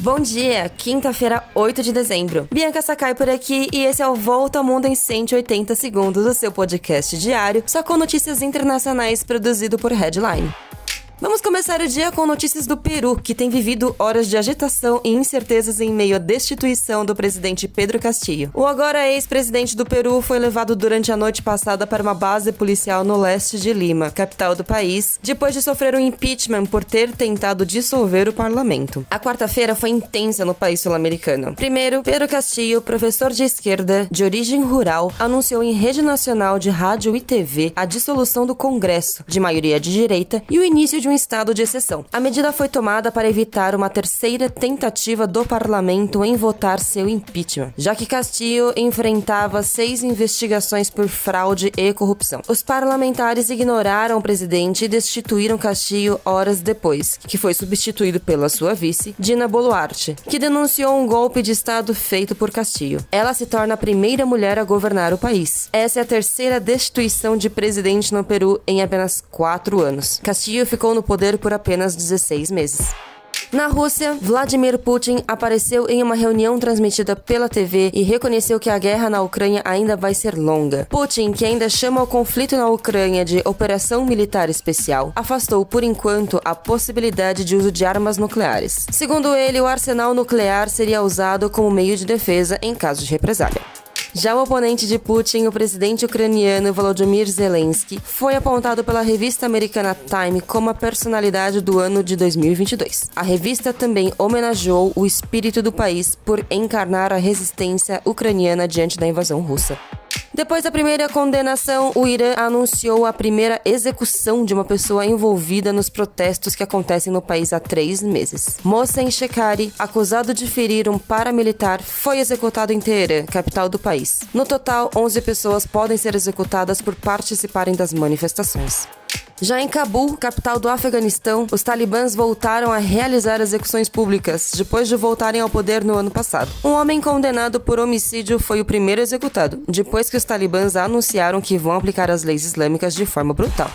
Bom dia, quinta-feira, 8 de dezembro. Bianca Sakai por aqui e esse é o Volta ao Mundo em 180 segundos, o seu podcast diário, só com notícias internacionais produzido por Headline. Vamos começar o dia com notícias do Peru, que tem vivido horas de agitação e incertezas em meio à destituição do presidente Pedro Castillo. O agora ex-presidente do Peru foi levado durante a noite passada para uma base policial no leste de Lima, capital do país, depois de sofrer um impeachment por ter tentado dissolver o parlamento. A quarta-feira foi intensa no país sul-americano. Primeiro, Pedro Castillo, professor de esquerda de origem rural, anunciou em rede nacional de rádio e TV a dissolução do Congresso, de maioria de direita, e o início de um estado de exceção. A medida foi tomada para evitar uma terceira tentativa do parlamento em votar seu impeachment, já que Castillo enfrentava seis investigações por fraude e corrupção. Os parlamentares ignoraram o presidente e destituíram Castillo horas depois, que foi substituído pela sua vice, Dina Boluarte, que denunciou um golpe de estado feito por Castillo. Ela se torna a primeira mulher a governar o país. Essa é a terceira destituição de presidente no Peru em apenas quatro anos. Castillo ficou no poder por apenas 16 meses. Na Rússia, Vladimir Putin apareceu em uma reunião transmitida pela TV e reconheceu que a guerra na Ucrânia ainda vai ser longa. Putin, que ainda chama o conflito na Ucrânia de Operação Militar Especial, afastou por enquanto a possibilidade de uso de armas nucleares. Segundo ele, o arsenal nuclear seria usado como meio de defesa em caso de represália. Já o oponente de Putin, o presidente ucraniano Volodymyr Zelensky, foi apontado pela revista americana Time como a personalidade do ano de 2022. A revista também homenageou o espírito do país por encarnar a resistência ucraniana diante da invasão russa. Depois da primeira condenação, o Irã anunciou a primeira execução de uma pessoa envolvida nos protestos que acontecem no país há três meses. Mohsen Shekari, acusado de ferir um paramilitar, foi executado em Teherã, capital do país. No total, 11 pessoas podem ser executadas por participarem das manifestações. Já em Cabul, capital do Afeganistão, os talibãs voltaram a realizar execuções públicas depois de voltarem ao poder no ano passado. Um homem condenado por homicídio foi o primeiro executado, depois que os talibãs anunciaram que vão aplicar as leis islâmicas de forma brutal.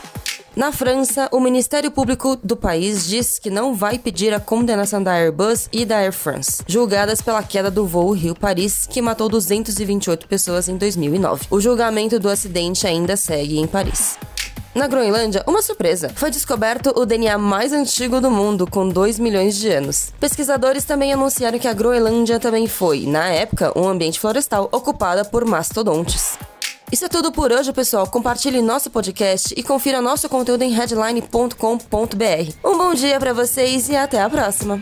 Na França, o Ministério Público do país diz que não vai pedir a condenação da Airbus e da Air France, julgadas pela queda do voo Rio-Paris, que matou 228 pessoas em 2009. O julgamento do acidente ainda segue em Paris. Na Groenlândia, uma surpresa. Foi descoberto o DNA mais antigo do mundo, com 2 milhões de anos. Pesquisadores também anunciaram que a Groenlândia também foi, na época, um ambiente florestal ocupada por mastodontes. Isso é tudo por hoje, pessoal. Compartilhe nosso podcast e confira nosso conteúdo em headline.com.br. Um bom dia para vocês e até a próxima.